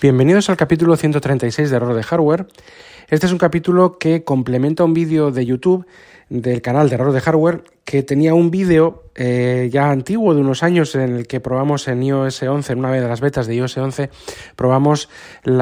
Bienvenidos al capítulo 136 de Error de Hardware. Este es un capítulo que complementa un vídeo de YouTube del canal de Error de Hardware que tenía un vídeo eh, ya antiguo de unos años en el que probamos en iOS 11, en una de las betas de iOS 11, probamos el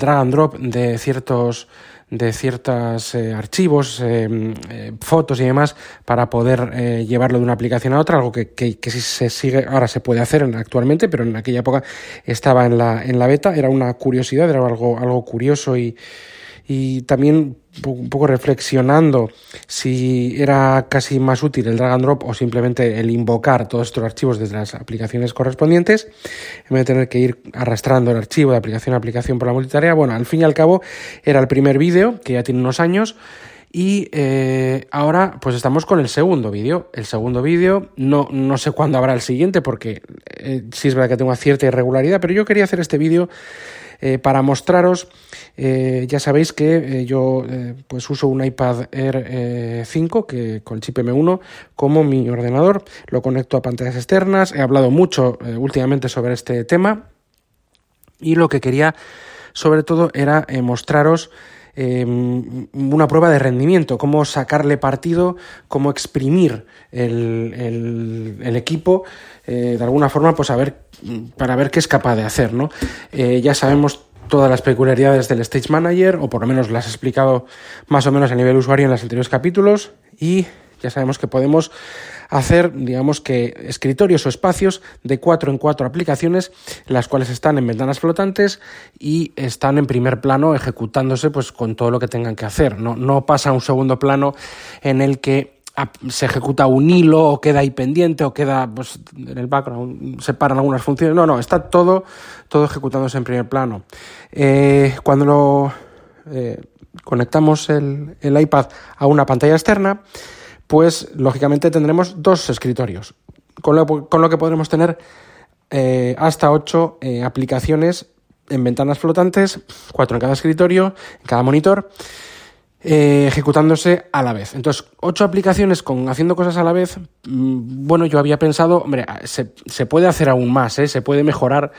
drag and drop de ciertos de ciertos eh, archivos, eh, eh, fotos y demás para poder llevarlo de una aplicación a otra, algo que, que, que, si se sigue, ahora se puede hacer actualmente, pero en aquella época estaba en la, en la beta, era una curiosidad, era algo, algo curioso y, y también un poco reflexionando si era casi más útil el drag and drop o simplemente el invocar todos estos archivos desde las aplicaciones correspondientes en vez de tener que ir arrastrando el archivo de aplicación a aplicación por la multitarea. Bueno, al fin y al cabo era el primer vídeo que ya tiene unos años y eh, ahora pues estamos con el segundo vídeo. El segundo vídeo, no, no sé cuándo habrá el siguiente porque eh, sí es verdad que tengo cierta irregularidad, pero yo quería hacer este vídeo eh, para mostraros, eh, ya sabéis que eh, yo pues uso un iPad Air 5 que, con el chip M1 como mi ordenador, lo conecto a pantallas externas, he hablado mucho últimamente sobre este tema. Y lo que quería sobre todo era mostraros em, una prueba de rendimiento, cómo sacarle partido, cómo exprimir el, el, equipo, de alguna forma, pues a ver para ver qué es capaz de hacer, ¿no? Eh, ya sabemos todas las peculiaridades del Stage Manager, o por lo menos las he explicado más o menos a nivel usuario en los anteriores capítulos, y ya sabemos que podemos hacer, digamos que, escritorios o espacios de cuatro en cuatro aplicaciones, las cuales están en ventanas flotantes y están en primer plano ejecutándose pues con todo lo que tengan que hacer. No, no pasa un segundo plano en el que se ejecuta un hilo o queda ahí pendiente o queda pues, en el background, se paran algunas funciones. No, no, está todo, todo ejecutándose en primer plano. Eh, cuando eh, conectamos el, el, iPad a una pantalla externa, pues lógicamente tendremos dos escritorios, con lo, con lo que podremos tener eh, hasta ocho aplicaciones en ventanas flotantes, cuatro en cada escritorio, en cada monitor. Eh, ejecutándose a la vez. Entonces, ocho aplicaciones con haciendo cosas a la vez, mm, bueno, yo había pensado, hombre, se, se puede hacer aún más, ¿eh? se puede mejorar.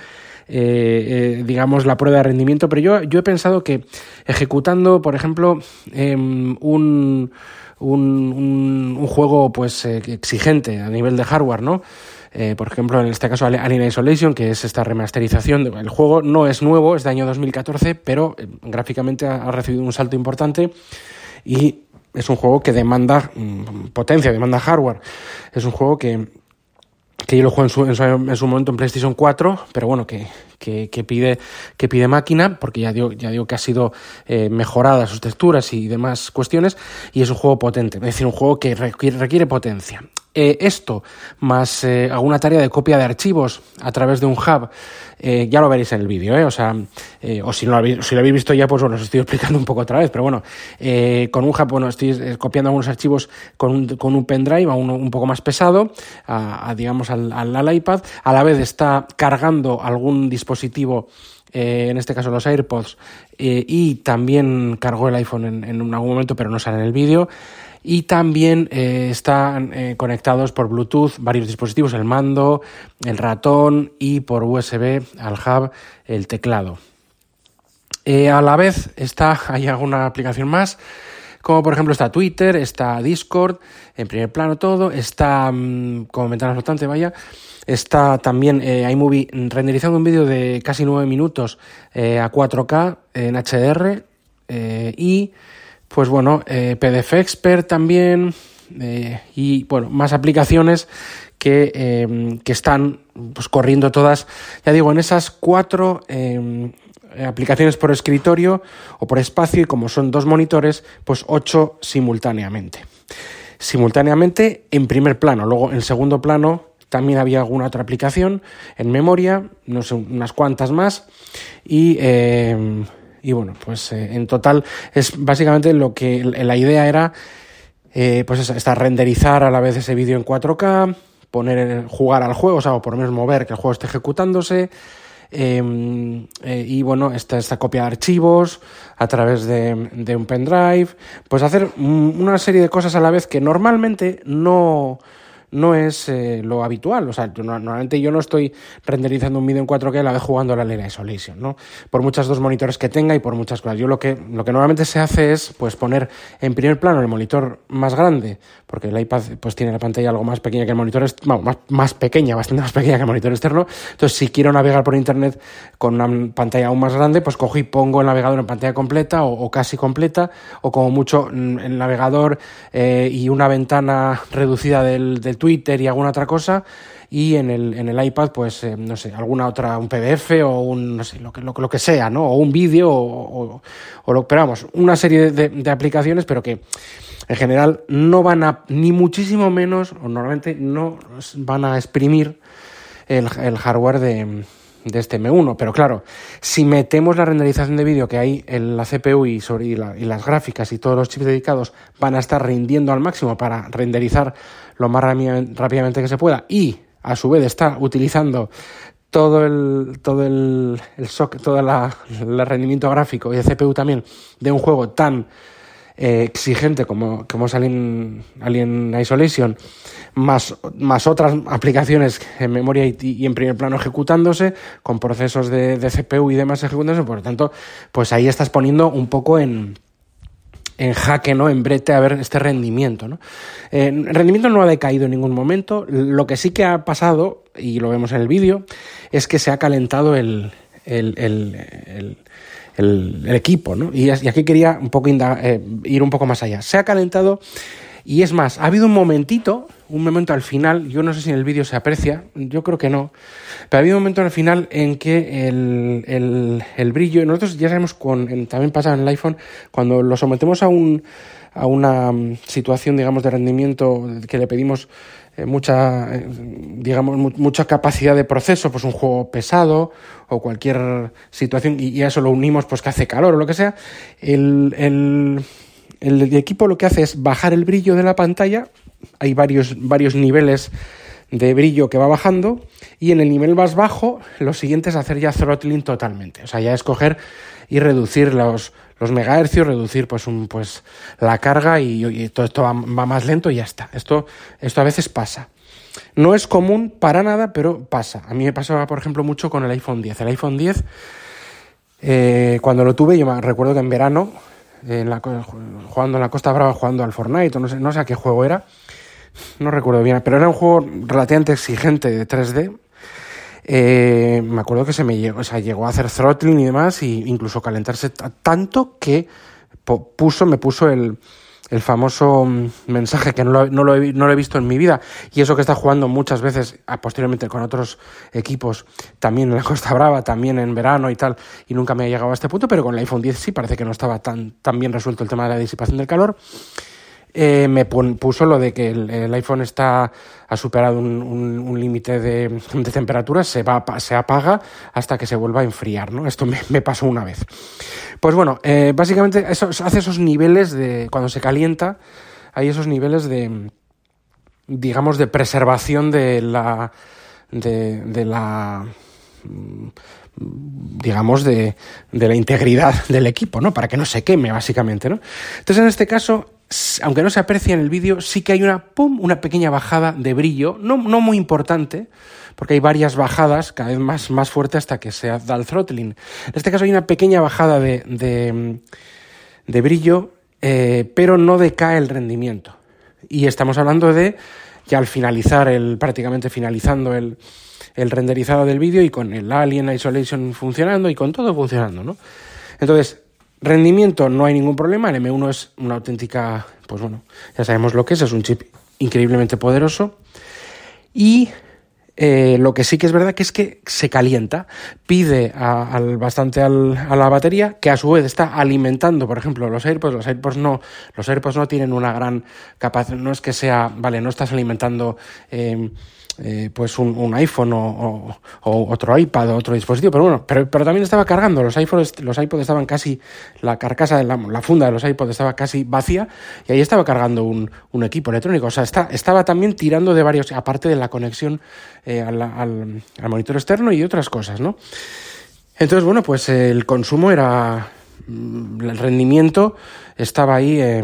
Eh, digamos la prueba de rendimiento pero yo, yo he pensado que ejecutando por ejemplo em, un, un, un, juego pues exigente a nivel de hardware no eh, por ejemplo, en este caso Alien Isolation, que es esta remasterización del juego, no es nuevo, es de año 2014, pero eh, gráficamente ha, recibido un salto importante y es un juego que demanda mm, potencia, demanda hardware. Es un juego que, que yo lo juego en su, en su, momento en PlayStation 4, pero bueno, que, que, pide, que pide máquina, porque ya digo, ya digo que ha sido eh, mejorada sus texturas y demás cuestiones, y es un juego potente, es decir, un juego que requiere potencia. Eh, esto, más eh, alguna tarea de copia de archivos a través de un hub, eh, ya lo veréis en el vídeo, ¿eh? o sea, o si, no lo habéis, si lo habéis visto ya, pues bueno, os estoy explicando un poco otra vez, pero bueno, con un hub, bueno, estoy copiando algunos archivos con un, con un pendrive, a uno un poco más pesado, a, digamos al, al, iPad, a la vez está cargando algún dispositivo en este caso los AirPods, y también cargó el iPhone en, en algún momento, pero no sale en el vídeo y también eh, están eh, conectados por Bluetooth varios dispositivos, el mando, el ratón y por USB al hub el teclado. Eh, a la vez está, hay alguna aplicación más, como por ejemplo está Twitter, está Discord, en primer plano todo, está mm, como ventana flotante, vaya, está también iMovie renderizando un vídeo de casi 9 minutos a 4K en HDR y pues bueno, eh, PDF Expert también eh, y bueno, más aplicaciones que, em, que están pues, corriendo todas, ya digo, en esas cuatro em, aplicaciones por escritorio o por espacio y como son dos monitores, pues ocho simultáneamente. Simultáneamente en primer plano, luego en segundo plano también había alguna otra aplicación en memoria, no sé, unas cuantas más y eh, y bueno, pues eh, en total es básicamente lo que la idea era, eh, pues esta, renderizar a la vez ese vídeo en 4K, poner, jugar al juego, o sea, o por lo menos mover que el juego esté ejecutándose. Em, eh, y bueno, esta, esta copia de archivos a través de, de un pendrive, pues hacer una serie de cosas a la vez que normalmente no, no es eh, lo habitual. O sea, normalmente yo no estoy renderizando un vídeo en 4K a la vez jugando a la Light Isolation, ¿no? Por muchas dos monitores que tenga y por muchas cosas. Yo lo que, lo que normalmente se hace es pues poner en primer plano el monitor más grande, porque el iPad pues tiene la pantalla algo más pequeña que el monitor, bueno, más, más pequeña, bastante más pequeña que el monitor externo. Entonces, si quiero navegar por internet con una pantalla aún más grande, pues cojo y pongo el navegador en pantalla completa o, casi completa, o como mucho mm, el navegador eh, y una ventana reducida del, del Twitter y alguna otra cosa y en el, en el iPad, pues, eh, no sé, alguna otra, un PDF o un, no sé, lo que, lo, lo que sea, ¿no? O un vídeo o, o, lo, pero una serie de, de, aplicaciones, pero que en general no van a, ni muchísimo menos, o normalmente no van a exprimir el, el hardware de, de este M1. Pero claro, si metemos la renderización de vídeo que hay en la CPU y, sobre, y, la, y, las gráficas y todos los chips dedicados van a estar rindiendo al máximo para renderizar lo más rápidamente que se pueda y a su vez está utilizando todo el todo el, el SOC, todo la, rendimiento gráfico y el CPU también de un juego tan eh, exigente como, como es Alien, Alien Isolation, más, más otras aplicaciones en memoria y, y, en primer plano ejecutándose, con procesos de, de CPU y demás ejecutándose, por lo tanto, pues ahí estás poniendo un poco en, en jaque, ¿no? En brete a ver este rendimiento, ¿no? Eh, el rendimiento no ha decaído en ningún momento. Lo que sí que ha pasado, y lo vemos en el vídeo, es que se ha calentado el, el, el, el, equipo, ¿no? Y, y, aquí quería un poco eh, ir un poco más allá. Se ha calentado y es más, ha habido un momentito, un momento al final, yo no sé si en el vídeo se aprecia, yo creo que no, pero ha habido un momento al final en que el, el, el brillo, nosotros ya sabemos, con, también pasa en el iPhone, cuando lo sometemos a, un, a una mm, situación, digamos, de rendimiento que le pedimos eh, mucha, eh, digamos, mu mucha capacidad de proceso, pues un juego pesado o cualquier situación, y a eso lo unimos, pues que hace calor o lo que sea, el, el el equipo lo que hace es bajar el brillo de la pantalla, hay varios, varios niveles de brillo que va bajando y en el nivel más bajo lo siguiente es hacer ya throttling totalmente, o sea, ya escoger y reducir los, los megahercios, reducir pues un, pues la carga y, todo esto va, va, más lento y ya está. Esto, esto a veces pasa. No es común para nada, pero pasa. A mí me pasaba, por ejemplo, mucho con el iPhone 10. El iPhone 10, eh, cuando lo tuve, yo me recuerdo que en verano en la, jugando en la Costa Brava, jugando al Fortnite, o no sé, no sé a qué juego era, no recuerdo bien, pero era un juego relativamente exigente de 3D. Eh, me acuerdo que se me llegó, o sea, llegó a hacer throttling y demás, e incluso calentarse tanto que puso, me puso el, el famoso mm, mensaje que no lo, no, lo he, visto en mi vida. Y eso que está jugando muchas veces ah, posteriormente con otros equipos también en la Costa Brava, también en verano y tal y nunca me ha llegado a este punto pero con el iPhone 10 sí parece que no estaba tan, tan bien resuelto el tema de la disipación del calor eh, me puso lo de que el, iPhone está ha superado un, un, límite de, de temperatura, se, va, se apaga hasta que se vuelva a enfriar, ¿no? Esto me, pasó una vez. Pues bueno, eh, básicamente eso, hace esos niveles de, cuando se calienta, hay esos niveles de, digamos, de preservación de la, de, de la, digamos, de, de la integridad del equipo, ¿no? Para que no se queme, básicamente, ¿no? Entonces, en este caso, aunque no se aprecia en el vídeo, sí que hay una, pum, una pequeña bajada de brillo, no, no muy importante, porque hay varias bajadas cada vez más, más fuerte hasta que se da el throttling. En este caso hay una pequeña bajada de, de, de brillo, eh, pero no decae el rendimiento. Y estamos hablando de ya al finalizar, el, prácticamente finalizando el, el renderizado del vídeo y con el Alien Isolation funcionando y con todo funcionando, ¿no? Entonces, Rendimiento no hay ningún problema, el M1 es una auténtica, pues bueno, ya sabemos lo que es, es un chip increíblemente poderoso. Y eh, lo que sí que es verdad que es que se calienta, pide al, bastante al, a la batería, que a su vez está alimentando, por ejemplo, los AirPods, los AirPods no, los AirPods no tienen una gran capacidad, no es que sea, vale, no estás alimentando eh, eh, pues un, un iPhone o, otro iPad o otro dispositivo, pero bueno, pero, pero también estaba cargando, los iPhones, los iPods estaban casi, la carcasa, la, la, funda de los iPods estaba casi vacía y ahí estaba cargando un, un equipo electrónico, o sea, está, estaba también tirando de varios, aparte de la conexión eh, al, al, al, monitor externo y otras cosas, ¿no? Entonces, bueno, pues el consumo era, mm, el rendimiento estaba ahí, eh,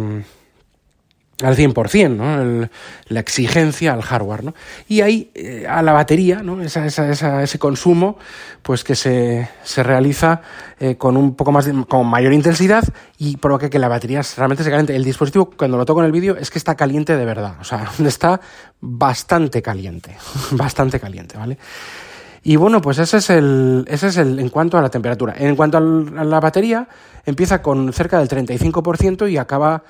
al 100%, ¿no? la exigencia al hardware, ¿no? Y ahí eh, a la batería, ¿no? Esa, esa, ese consumo, pues que se, se realiza eh, con un poco más, con mayor intensidad y provoca que la batería realmente se caliente. El dispositivo, cuando lo toco en el vídeo, es que está caliente de verdad, o sea, está bastante caliente, bastante caliente, ¿vale? Y bueno, pues ese es el, ese es el en cuanto a la temperatura. En cuanto a la batería, empieza con cerca del 35% y acaba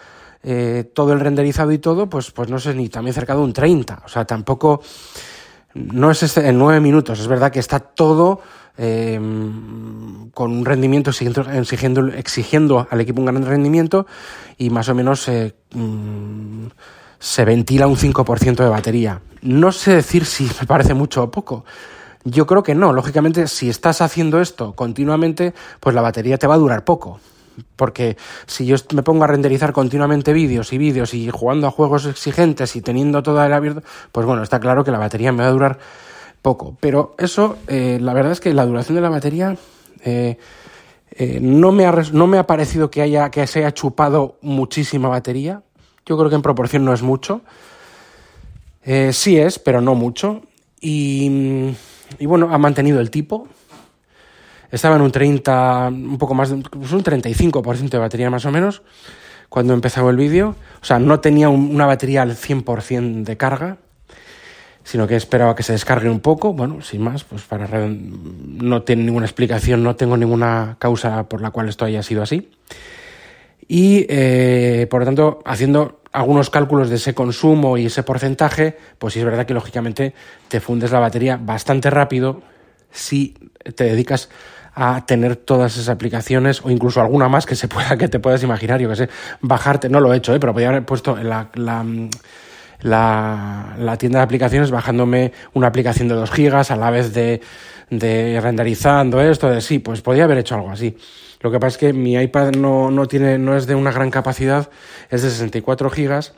eh, todo el renderizado y todo, pues, pues no sé, ni también cerca de un 30. O sea, tampoco, no es este, en 9 minutos. Es verdad que está todo eh, con un rendimiento exigiendo, exigiendo, al equipo un gran rendimiento y más o menos eh, mm, se ventila un 5% de batería. No sé decir si me parece mucho o poco. Yo creo que no. Lógicamente, si estás haciendo esto continuamente, pues la batería te va a durar poco. Porque si yo me pongo a renderizar continuamente vídeos y vídeos y jugando a juegos exigentes y teniendo todo el abierto, pues bueno, está claro que la batería me va a durar poco. Pero eso, eh, la verdad es que la duración de la batería eh, eh, no, me ha, no me ha parecido que, haya, que se haya chupado muchísima batería. Yo creo que en proporción no es mucho. sí es, pero no mucho. Y, y bueno, ha mantenido el tipo estaba en un 30, un poco más, pues un 35% de batería más o menos cuando empezaba el vídeo. O sea, no tenía una batería al 100% de carga, sino que esperaba que se descargue un poco. Bueno, sin más, pues para no tiene ninguna explicación, no tengo ninguna causa por la cual esto haya sido así. Y eh, por lo tanto, haciendo algunos cálculos de ese consumo y ese porcentaje, pues sí es verdad que lógicamente te fundes la batería bastante rápido si te dedicas a tener todas esas aplicaciones o incluso alguna más que se pueda que te puedas imaginar, yo que sé, bajarte, no lo he hecho, ¿eh? pero podría haber puesto en la, la, la, tienda de aplicaciones bajándome una aplicación de 2 gigas a la vez de, de renderizando esto, de sí, pues podría haber hecho algo así. Lo que pasa es que mi iPad no, no tiene, no es de una gran capacidad, es de 64 gigas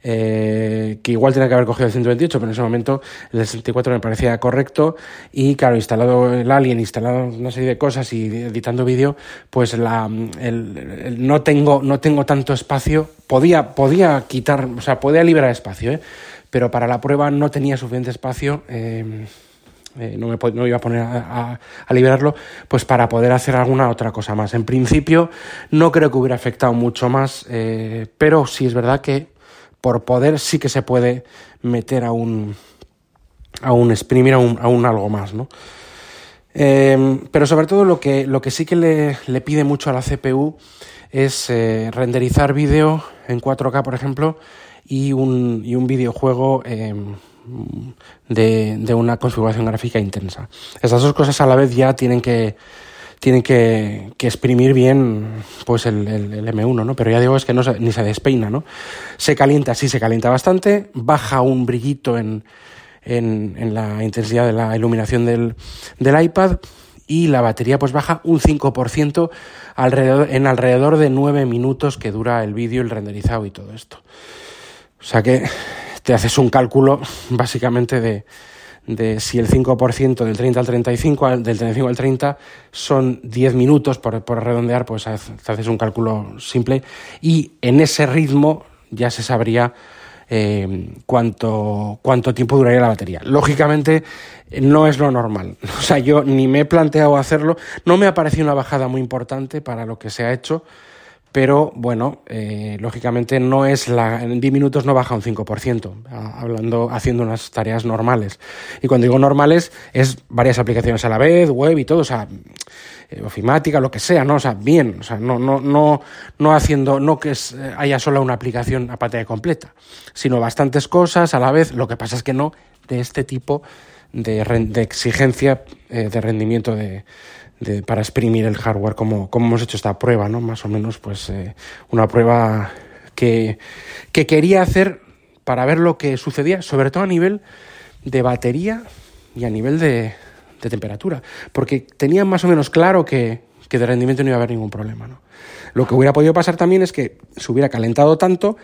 eh, que igual tenía que haber cogido el 128, pero en ese momento el 64 me parecía correcto y claro, instalado el Alien, instalado una serie de cosas y editando vídeo, pues la, el, no, tengo, no tengo tanto espacio, podía, podía quitar, o sea, podía liberar espacio, ¿eh? pero para la prueba no tenía suficiente espacio. Eh, eh, no, me, no iba a poner a, liberarlo, pues para poder hacer alguna otra cosa más. En principio, no creo que hubiera afectado mucho más, pero sí es verdad que por poder sí que se puede meter a un, a un exprimir a un, a un algo más, ¿no? Em, pero sobre todo lo que, lo que sí que le, le pide mucho a la CPU es eh, renderizar vídeo en 4K, por ejemplo, y un, y un videojuego em, de, de una configuración gráfica intensa. Estas dos cosas a la vez ya tienen que, tienen que, que exprimir bien pues el, el, M1, ¿no? Pero ya digo, es que no se, ni se despeina, ¿no? Se calienta, sí, se calienta bastante, baja un brillito en, en, en la intensidad de la iluminación del, del iPad y la batería pues baja un 5% alrededor, en alrededor de 9 minutos que dura el vídeo, el renderizado y todo esto. O sea que te haces un cálculo básicamente de, de si el 5% del 30 al 35, del 35 al 30 son 10 minutos, por, por redondear, pues haces un cálculo simple y en ese ritmo ya se sabría eh, cuánto, cuánto tiempo duraría la batería. Lógicamente no es lo normal. O sea, yo ni me he planteado hacerlo, no me ha parecido una bajada muy importante para lo que se ha hecho pero bueno, eh, lógicamente no es la, en 10 minutos no baja un 5%, hablando, haciendo unas tareas normales. Y cuando digo normales, es varias aplicaciones a la vez, web y todo, o sea, eh, ofimática, lo que sea, ¿no? O sea, bien, o sea, no, no, no, no haciendo, no que eh, haya solo una aplicación a pantalla completa, sino bastantes cosas a la vez, lo que pasa es que no de este tipo de exigencia de rendimiento de, de, para exprimir el hardware, como, como hemos hecho esta prueba, ¿no? Más o menos, pues eh, una prueba que, que quería hacer para ver lo que sucedía, sobre todo a nivel de batería y a nivel de, de temperatura, porque tenía más o menos claro que, que de rendimiento no iba a haber ningún problema. ¿no? Lo que hubiera podido pasar también es que se hubiera calentado tanto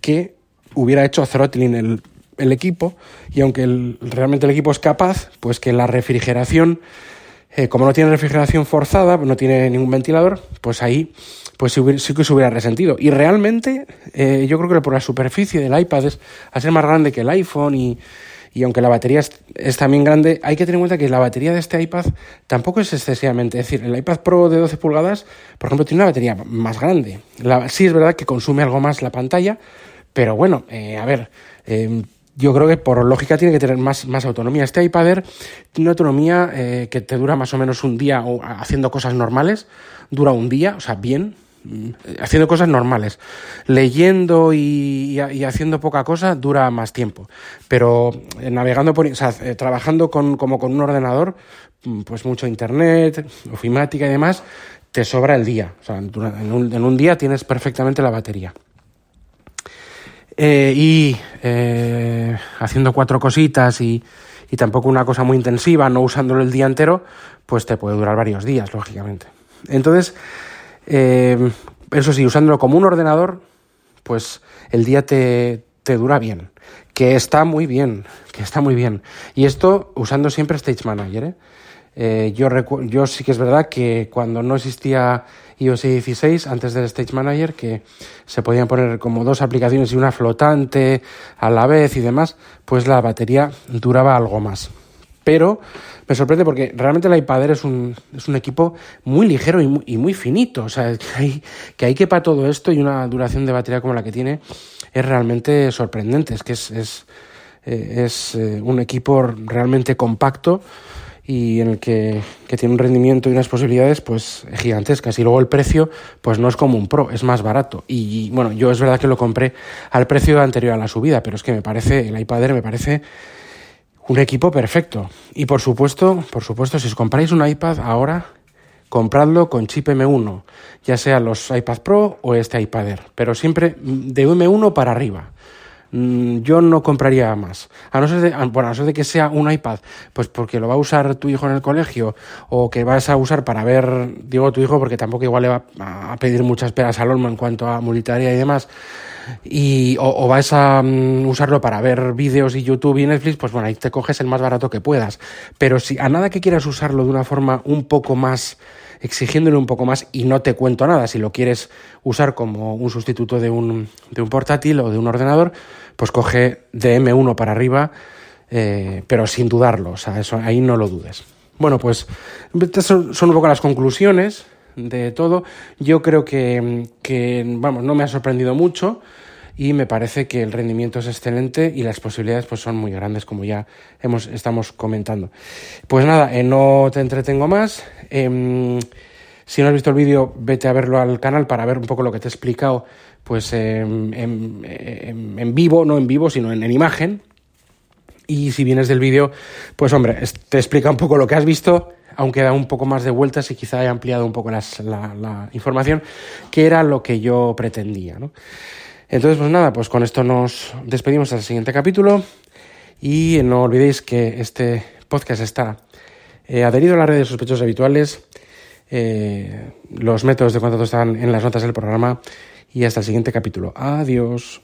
que hubiera hecho throttling el, el equipo y aunque realmente el equipo es capaz, pues que la refrigeración eh, como no tiene refrigeración forzada, no tiene ningún ventilador, pues ahí pues sí, que se hubiera resentido. Y realmente eh, yo creo que por la superficie del iPad es a ser más grande que el iPhone y, y aunque la batería es, también grande, hay que tener en cuenta que la batería de este iPad tampoco es excesivamente. Es decir, el iPad Pro de 12 pulgadas, por ejemplo, tiene una batería más grande. sí es verdad que consume algo más la pantalla, pero bueno, eh, a ver, eh, yo creo que por lógica tiene que tener más, más autonomía. Este iPad tiene una autonomía eh, que te dura más o menos un día o haciendo cosas normales, dura un día, o sea, bien, mm, haciendo cosas normales. Leyendo y, haciendo poca cosa dura más tiempo. Pero eh, navegando por, o sea, eh, trabajando con, como con un ordenador, mm, pues mucho internet, ofimática y demás, te sobra el día. O sea, en un día tienes perfectamente la batería. Eh, y eh, haciendo cuatro cositas y, y, tampoco una cosa muy intensiva, no usándolo el día entero, pues te puede durar varios días, lógicamente. Entonces, eh, eso sí, usándolo como un ordenador, pues el día te, te dura bien, que está muy bien, que está muy bien. Y esto usando siempre Stage Manager. ¿eh? Eh, yo, yo sí que es verdad que cuando no existía iOS 16, antes del Stage Manager, que se podían poner como dos aplicaciones y una flotante a la vez y demás, pues la batería duraba algo más. Pero me sorprende porque realmente el iPad es un, es un equipo muy ligero y muy, y muy finito. O sea, que hay, que hay que para todo esto y una duración de batería como la que tiene es realmente sorprendente. Es que es, es, eh, es eh, un equipo realmente compacto y en el que, tiene un rendimiento y unas posibilidades pues gigantescas. Y luego el precio pues no es como un Pro, es más barato. Y bueno, yo es verdad que lo compré al precio anterior a la subida, pero es que me parece, el iPad Air me parece un equipo perfecto. Y por supuesto, por supuesto, si os compráis un iPad ahora compradlo con chip M1, ya sea los iPad Pro o este iPad Air, pero siempre de M1 para arriba yo no compraría más. A no ser de, bueno, a no ser de que sea un iPad, pues porque lo va a usar tu hijo en el colegio o que vas a usar para ver, digo tu hijo porque tampoco igual le va a pedir muchas peras al olmo en cuanto a multitarea y demás. Y, o, vas a mm, usarlo para ver vídeos y YouTube y Netflix, pues bueno, ahí te coges el más barato que puedas. Pero si a nada que quieras usarlo de una forma un poco más exigiéndole un poco más y no te cuento nada. Si lo quieres usar como un sustituto de un, de un portátil o de un ordenador, pues coge de M1 para arriba, eh, pero sin dudarlo, o sea, eso, ahí no lo dudes. Bueno, pues estas son, un poco las conclusiones de todo. Yo creo que, que, vamos, no me ha sorprendido mucho y me parece que el rendimiento es excelente y las posibilidades pues son muy grandes como ya hemos, estamos comentando. Pues nada, eh, no te entretengo más. Em, si no has visto el vídeo, vete a verlo al canal para ver un poco lo que te he explicado pues en, en, vivo, no en vivo, sino en, imagen. Y si vienes del vídeo, pues hombre, te explica un poco lo que has visto, aunque da un poco más de vueltas y quizá haya ampliado un poco la, información, que era lo que yo pretendía. ¿no? Entonces, pues nada, pues con esto nos despedimos el siguiente capítulo y no olvidéis que este podcast está eh, adherido a las redes de sospechosos habituales. Eh, los métodos de contacto están en las notas del programa y hasta el siguiente capítulo. Adiós.